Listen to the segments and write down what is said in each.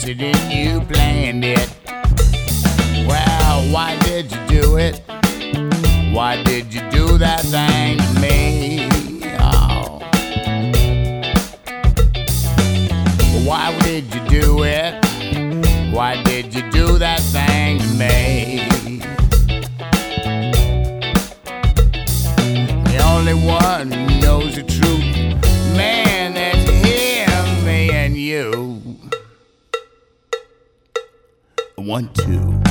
accident, you planned it. Well, why did you do it? Why did you do that thing to me? Oh. Why did you do it? Why did you do that thing to me? The only one want to.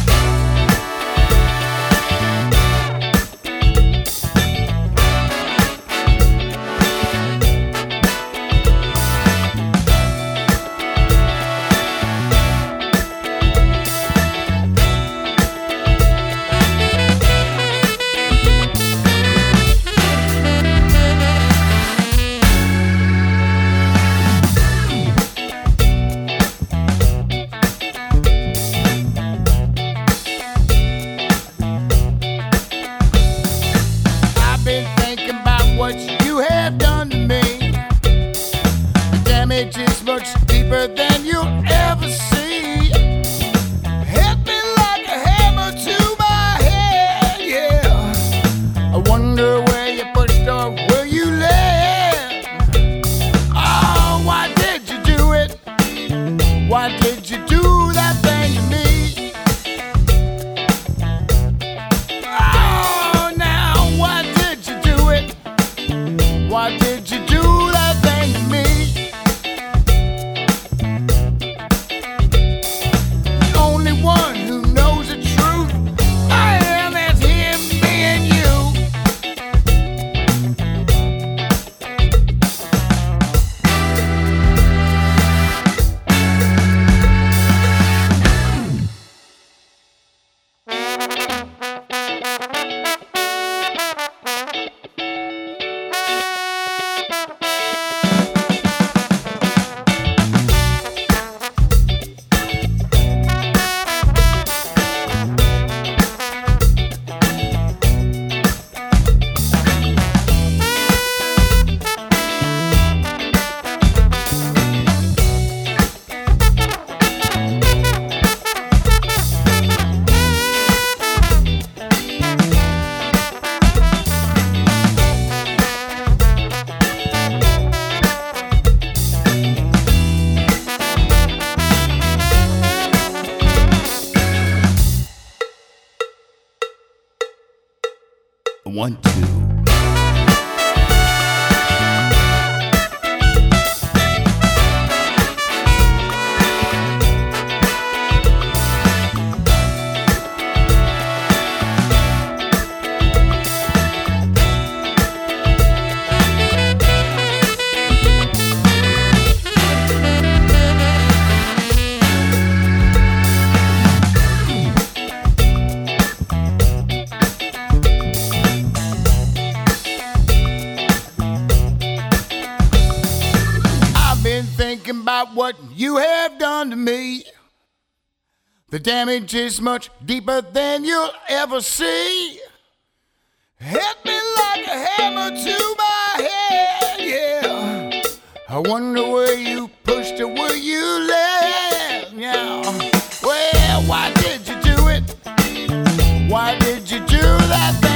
done to me. The damage is much deeper than you'll ever see. Hit me like a hammer to my head, yeah. I wonder where you pushed it, where you led. yeah. Well, why did you do it? Why did you do that?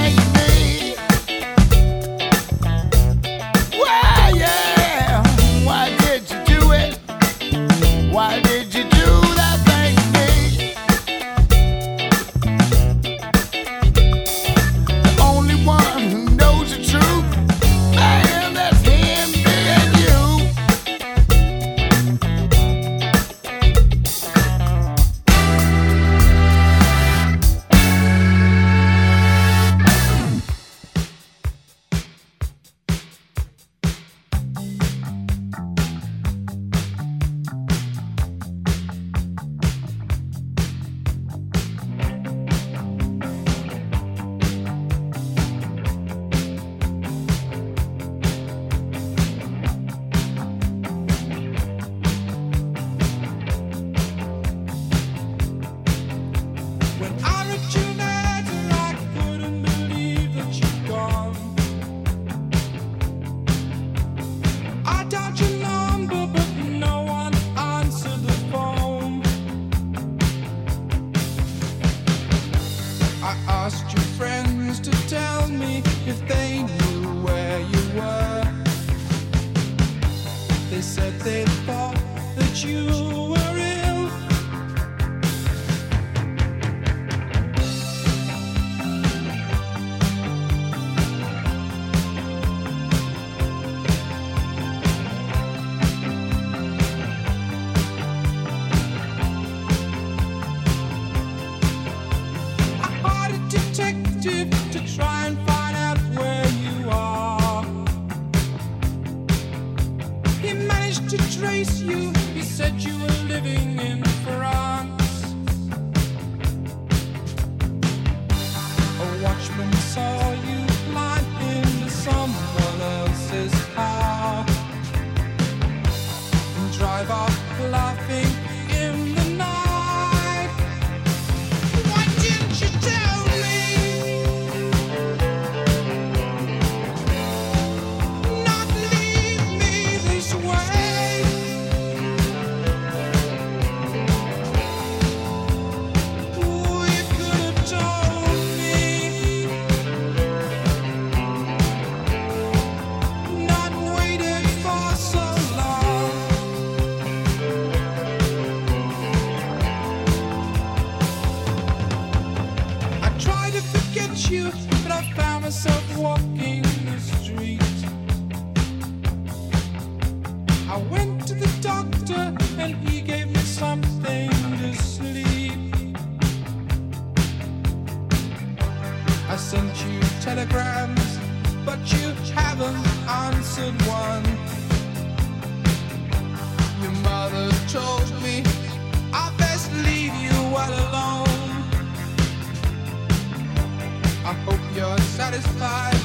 satisfied.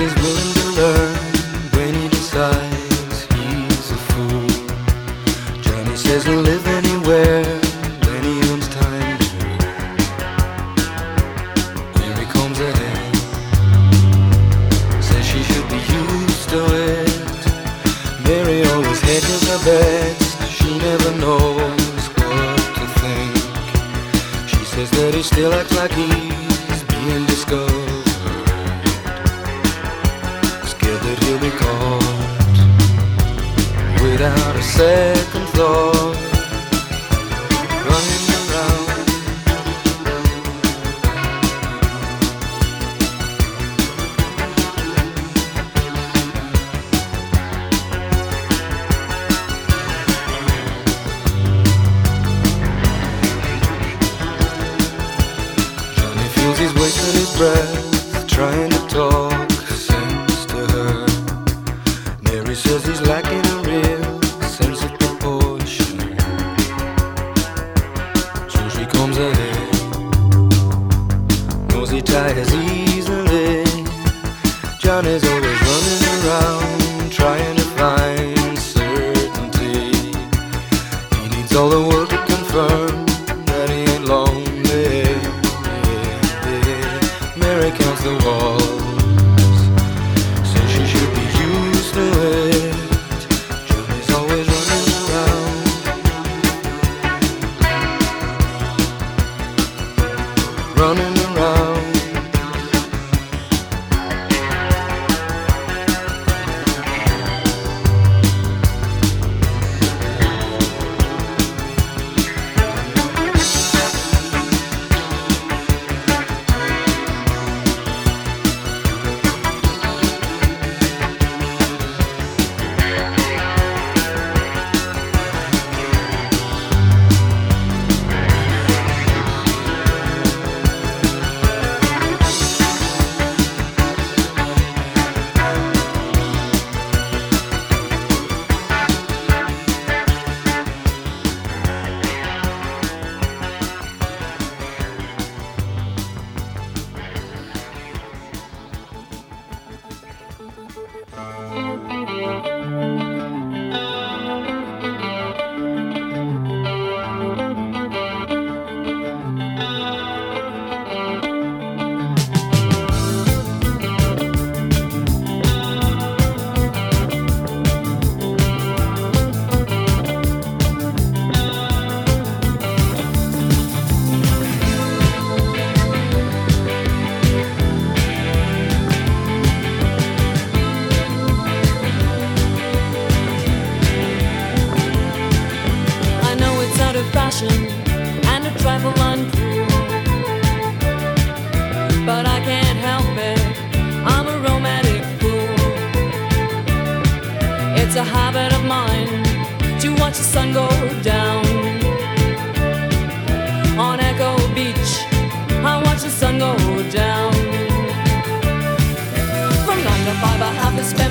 is willing to learn.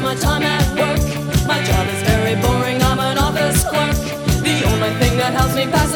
my time at work. My job is very boring, I'm an office clerk. The only thing that helps me pass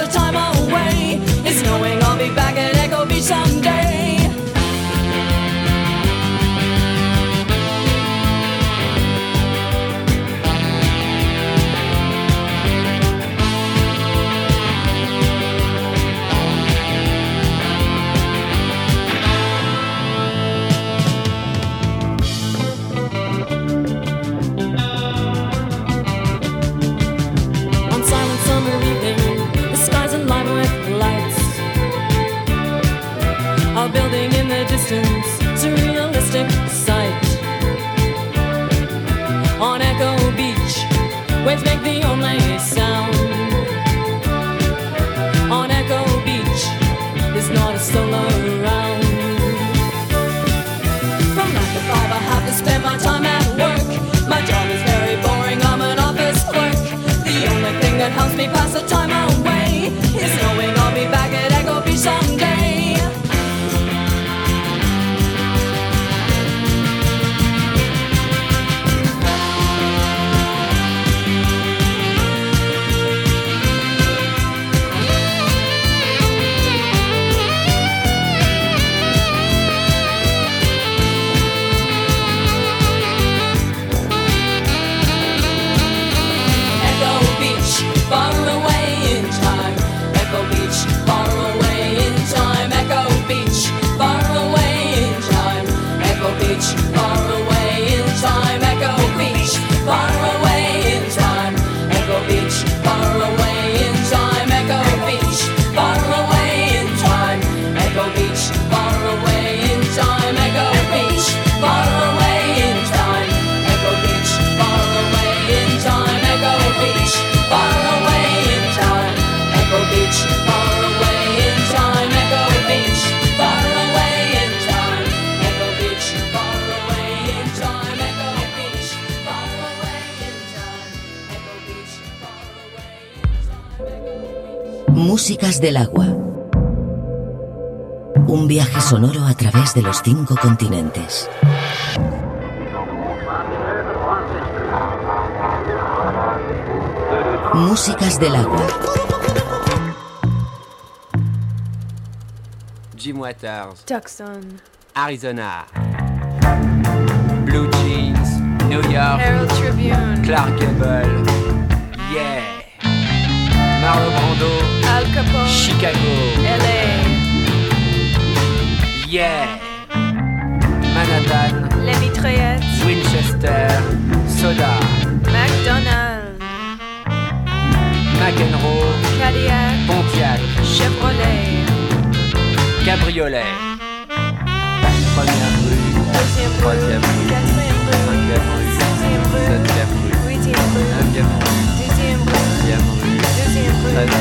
Músicas del agua. Un viaje sonoro a través de los cinco continentes. Músicas del agua. Jim Waters, Tucson, Arizona. Blue Jeans, New York, Herald Tribune, Clark Gable. Yeah. Marlon Brando, Al Capone, Chicago. LA, Yeah. Manhattan, Les Mitraillettes, Winchester, Soda, McDonald's, McEnroe, Cadillac, Pontiac, Chevrolet, Cabriolet. Première rue, deuxième troisième rue, quatrième rue, cinquième rue, septième rue, huitième rue, neuvième rue, 猜猜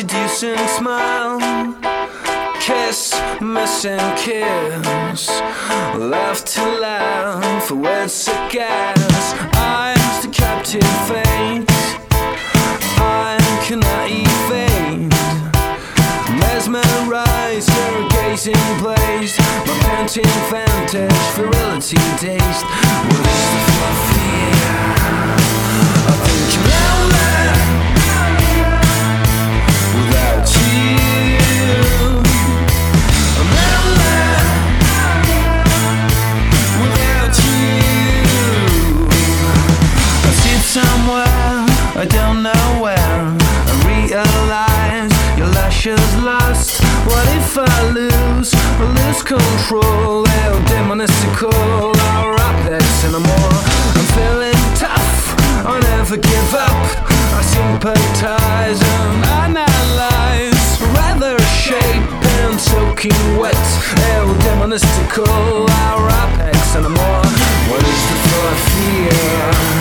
seducing smile. Kiss, missing kiss. Laugh to laugh, for words to gas. Eyes to captive fate. I cannot evade. Mesmerize your gazing place. My panting vantage, virility taste. What is the fluffy? I think you're I don't know where. I realize your lashes lost. What if I lose, I lose control? How demonistical our apex more. I'm feeling tough, I never give up. I sympathize and analyze. Rather shape and soaking wet. How demonistical our apex anymore. What is the thought fear?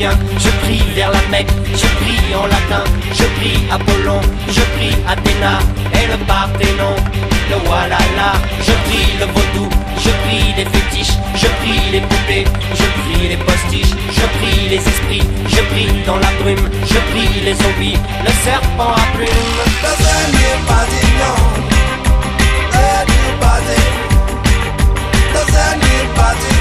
Je prie vers la Mecque, je prie en latin, je prie Apollon, je prie Athéna. Et le Parthénon, le Walhalla, je prie le vaudou, je prie les fétiches, je prie les poupées, je prie les postiches, je prie les esprits, je prie dans la brume, je prie les zombies, le serpent à plumes. Anybody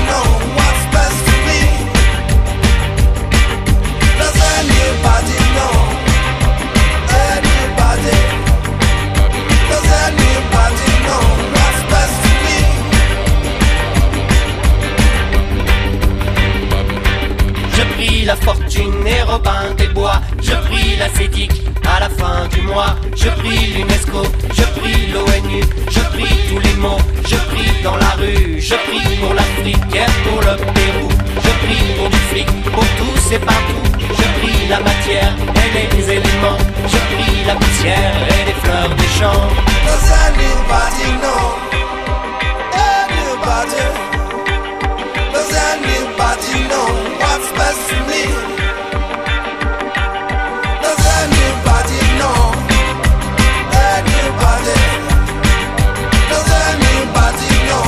Je prie la fortune et Robin des Bois. Je prie la à la fin du mois. Je prie l'UNESCO, je prie l'ONU. Je prie tous les mots, je prie dans la rue. Je prie pour l'Afrique et pour le Pérou. Je prie pour du flic, pour tous et partout. Prie la matière et les éléments. Je prie la poussière et les fleurs des champs. Does anybody know? Anybody? Does anybody know what's best for me? Does anybody know? Anybody? Does anybody know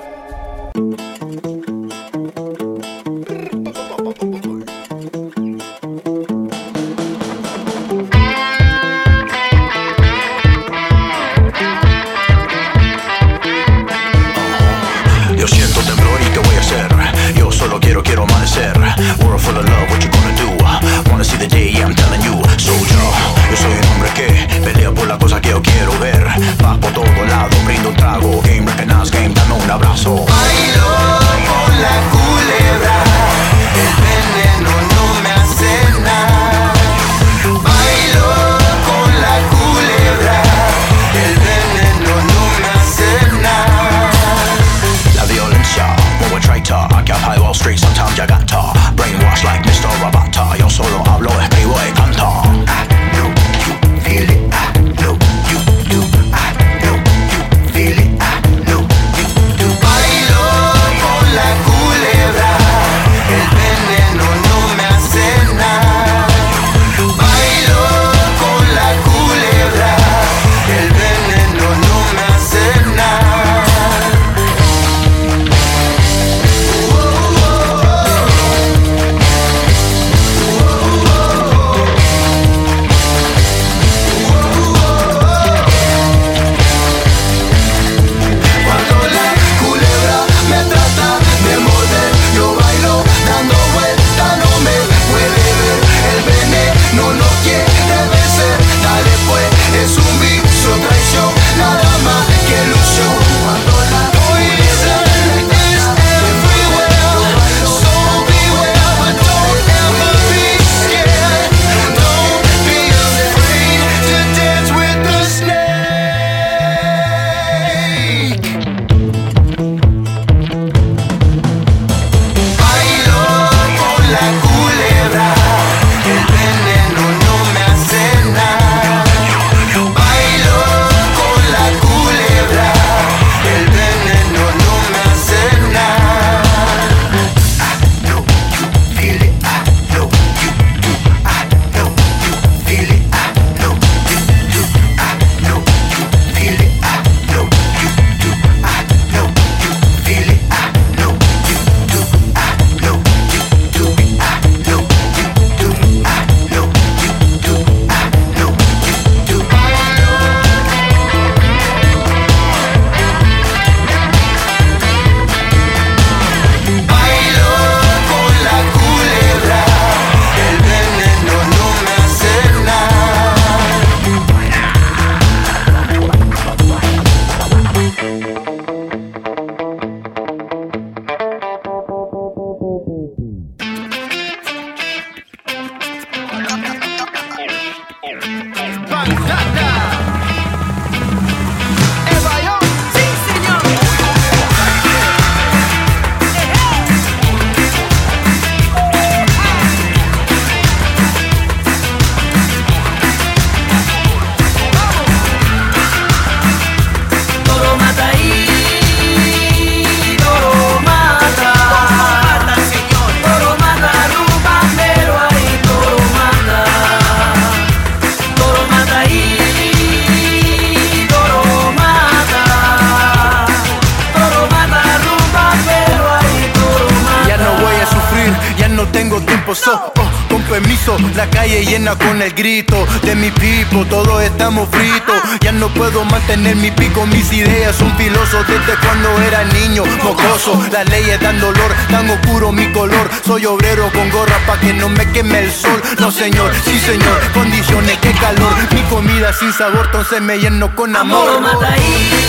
entonces me lleno con amor. amor.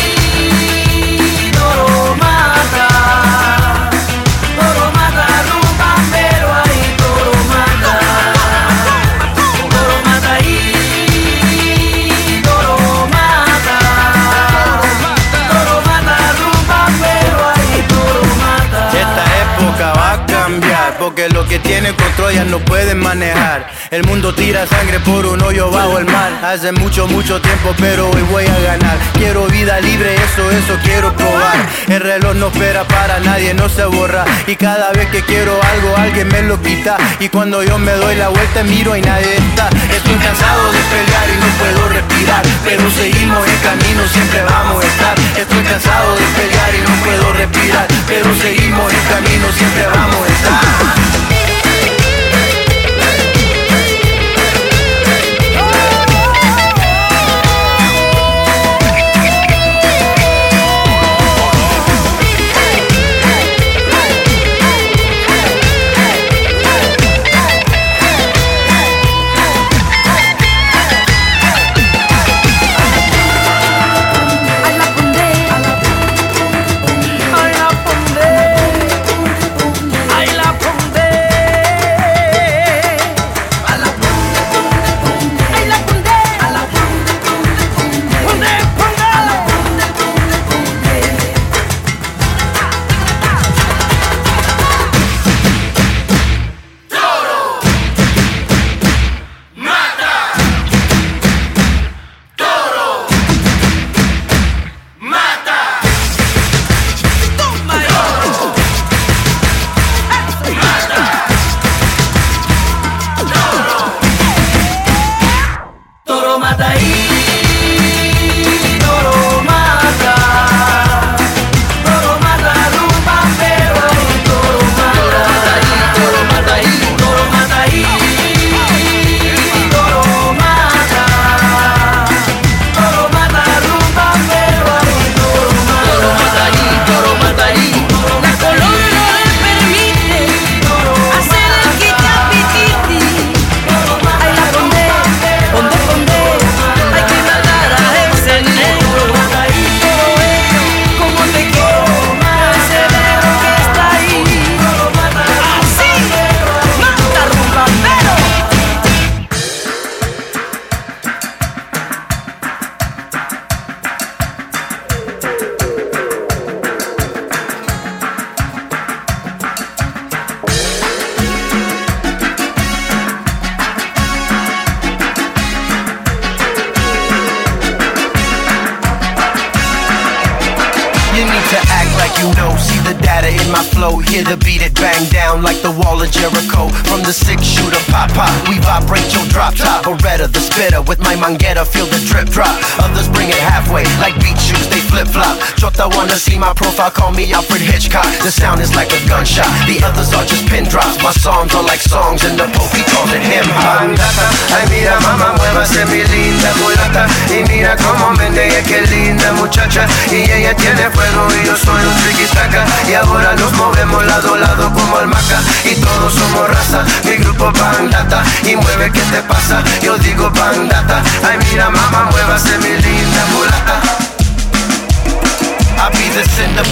que tienen control ya no pueden manejar. El mundo tira sangre por un hoyo bajo el mar. Hace mucho, mucho tiempo, pero hoy voy a ganar. Quiero vida libre, eso, eso quiero probar. El reloj no espera para nadie, no se borra. Y cada vez que quiero algo, alguien me lo quita. Y cuando yo me doy la vuelta, miro y nadie está. Estoy cansado de pelear y no puedo respirar. Pero seguimos el camino, siempre vamos a estar. Estoy cansado de pelear y no puedo respirar. Pero seguimos el camino, siempre vamos a estar.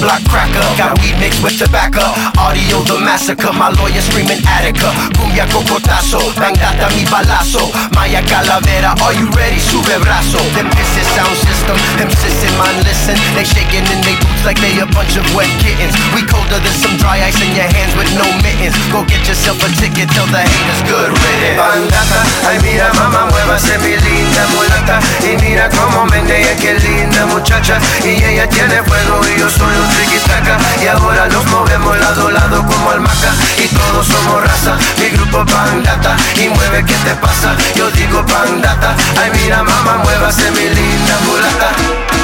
Block cracker. Got weed mixed with tobacco. Audio the massacre. My lawyer screaming Attica. Cumbia cocotazo. Bang Data mi balazo. Maya calavera. Are you ready? Sube brazo. Them pisses sound system. Them sissing man listen. They shaking in they boots like they a bunch of wet kittens. We colder than some dry ice in your hands with no mittens. Go get yourself a ticket. Tell the haters good riddance. Bang Data, ay mira mamá muévase mi linda mulata Y mira cómo menea qué linda muchacha Y ella tiene fuego y yo soy un Y ahora nos movemos lado a lado como almaca. Y todos somos raza, mi grupo bandata Y mueve qué te pasa, yo digo bandata Ay mira mamá muévase mi linda mulata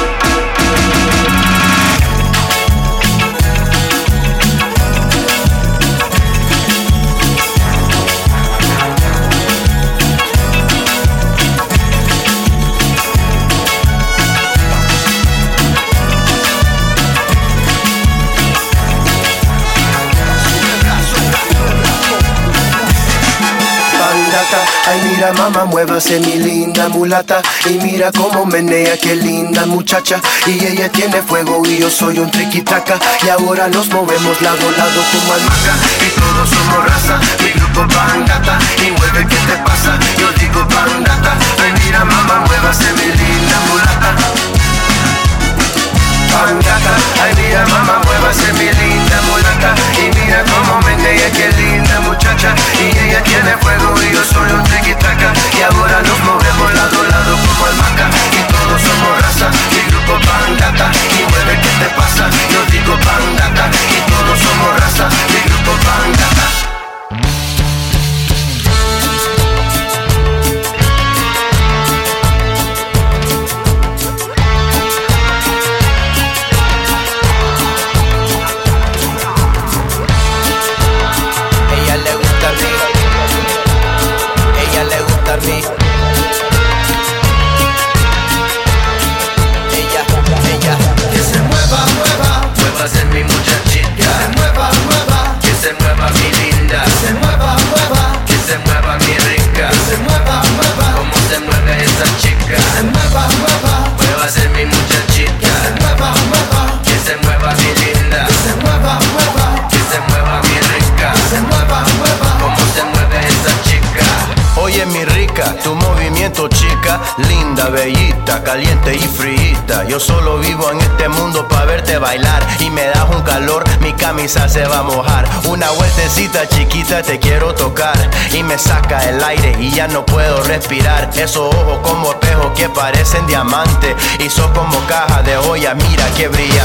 ay mira mamá muévase mi linda mulata. Y mira cómo menea qué linda muchacha. Y ella tiene fuego y yo soy un triquitaca. Y ahora nos movemos lado a lado como almaca Y todos somos raza, mi grupo bandata Y mueve qué te pasa, yo digo bandata Ay mira mamá muévase mi linda mulata Ay mira mamá muévase mi linda mulata Y mira cómo menea qué linda muchacha. Y ella tiene fuego y yo soy un triquitaca. Y ahora nos movemos lado a lado como almaca Y Esos ojos como tejos que parecen diamante y son como caja de olla, mira que brilla.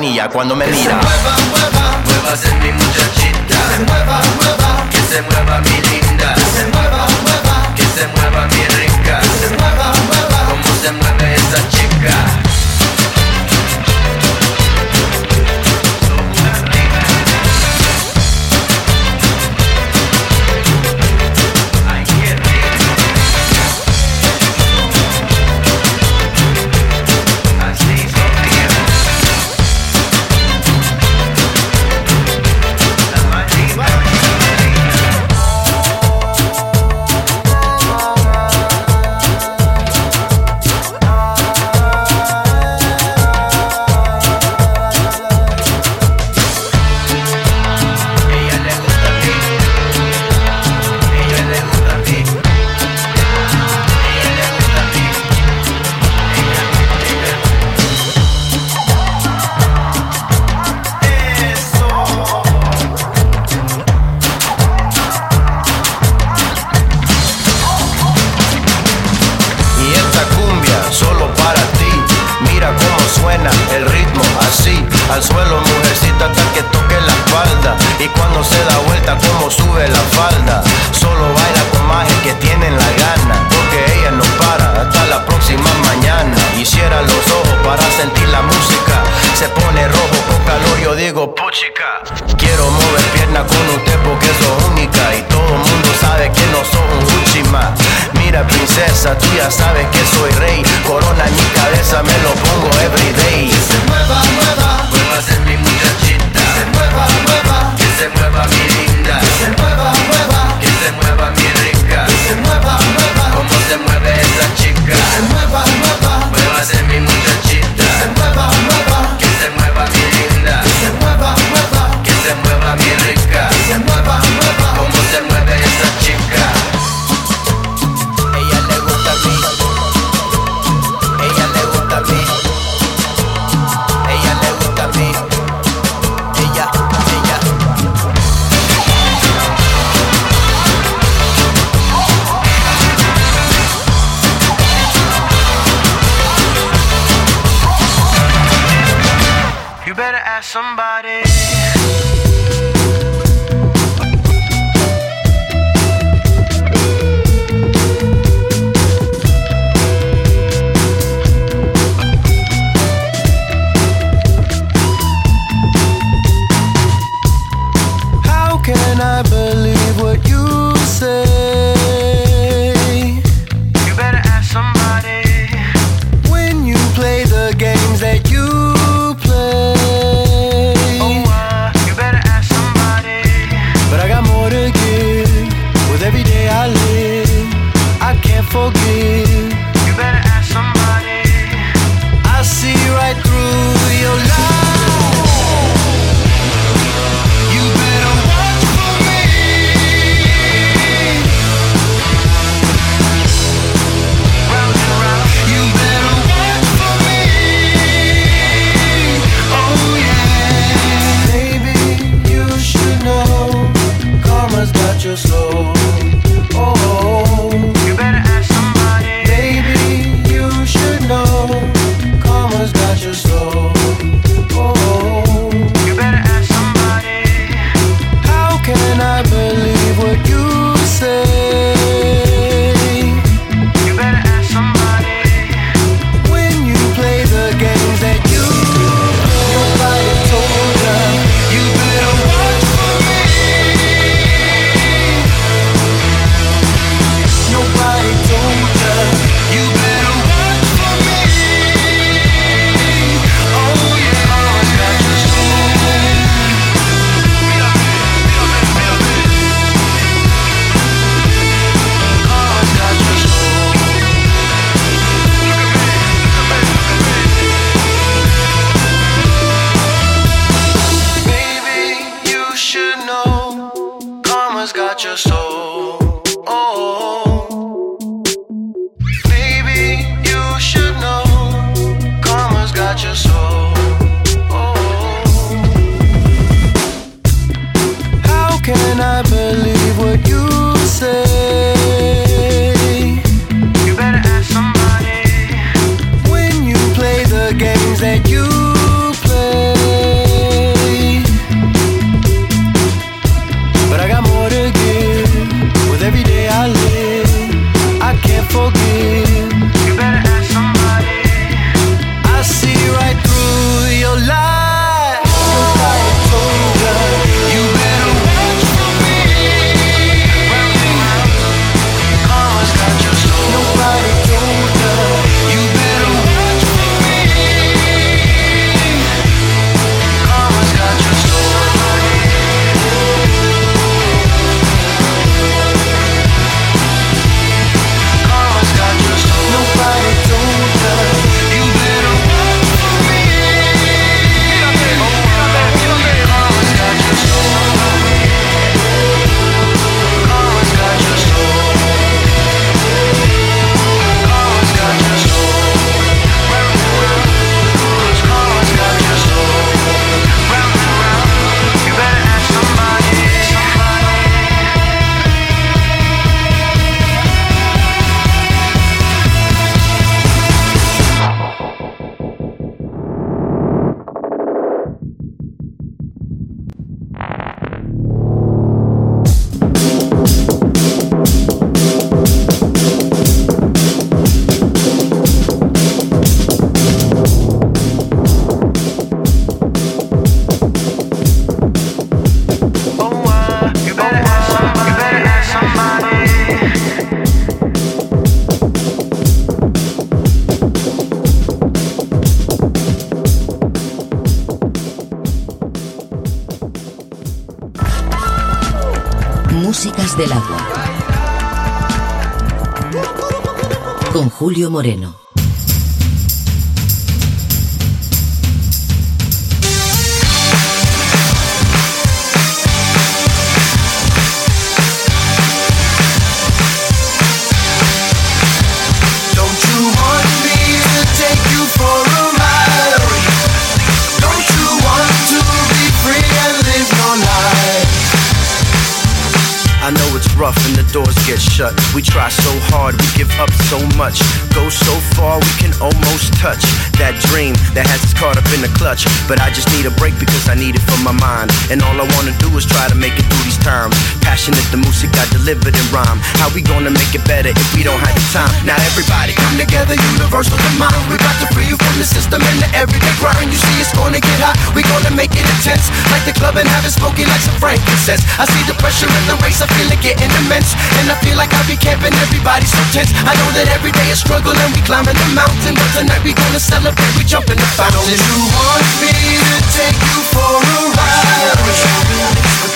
manía cuando me mira. Que se mueva, mueva, muevas en mi muchachita. Que se mueva, mueva, que se mueva mi linda. Que se mueva, mueva, que se mueva mi too slow Moreno. Rough and the doors get shut. We try so hard, we give up so much. Go so far, we can almost touch that dream that has us caught up in the clutch. But I just need a break because I need it for my mind. And all I wanna do is try to make it through these times. Passionate, the music I delivered in rhyme. How we gonna make it better if we don't have the time? Now everybody come together, universal mind. We got to free you from the system and the everyday grind. You see, it's gonna get hot. We gonna make it intense, like the club and have it smoking like some frankincense. I see the pressure in the race, I feel it getting immense, and I feel like I be camping. Everybody's so tense. I know that every day is struggle and we climbing the mountain, but tonight we gonna celebrate. We jump in the fountain. Don't you want me to take you for a ride?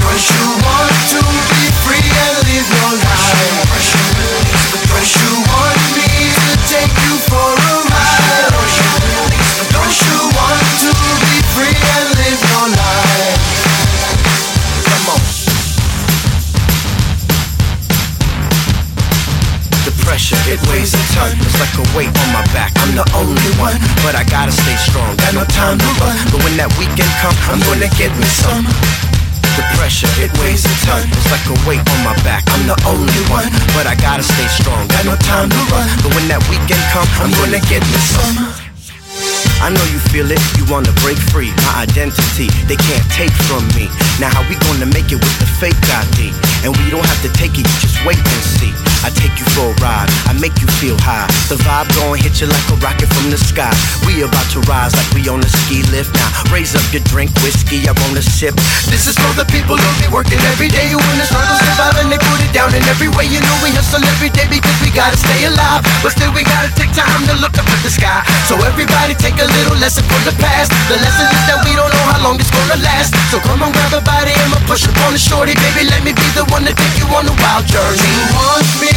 Don't you want to be free and live your life? Don't you want me to take you It's like a weight on my back. I'm the only one, but I gotta stay strong. Got no time to run. But when that weekend come, I'm gonna get me some. The pressure, it weighs a ton. It's like a weight on my back. I'm the only one, but I gotta stay strong. Got no time to run. But when that weekend come, I'm gonna get me some. I know you feel it, you wanna break free. My identity, they can't take from me. Now how we gonna make it with the fake ID? And we don't have to take it, you just wait and see. I take you for a ride, I make you feel high. The vibe gon' hit you like a rocket from the sky. We about to rise like we on a ski lift. Now raise up your drink, whiskey, I wanna sip. This is for the people who be working every day who in the struggle survive and they put it down in every way. You know we hustle every day because we gotta stay alive, but still we gotta take time to look up at the sky. So everybody take a little lesson from the past. The lesson is that we don't know how long it's gonna last. So come on, grab a body, I'ma push up on the shorty, baby. Let me be the one to take you on a wild journey. You want me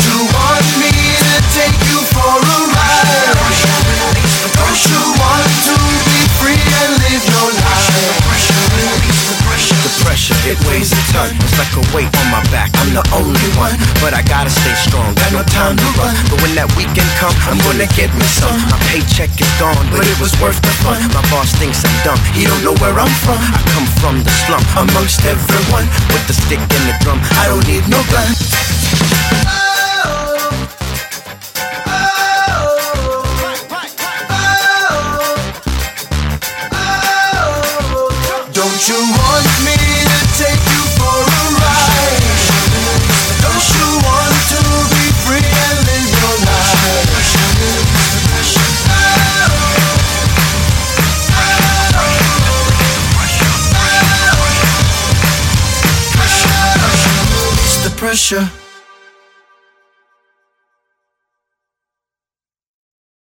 you want me to take you for a ride? It weighs a ton. It's like a weight on my back. I'm the only one, but I gotta stay strong. Got no time to run. But when that weekend come, I'm gonna get me some. My paycheck is gone, but it was worth the fun. My boss thinks I'm dumb. He don't know where I'm from. I come from the slum amongst everyone with the stick and the drum. I don't need no gun. Don't you want pressure.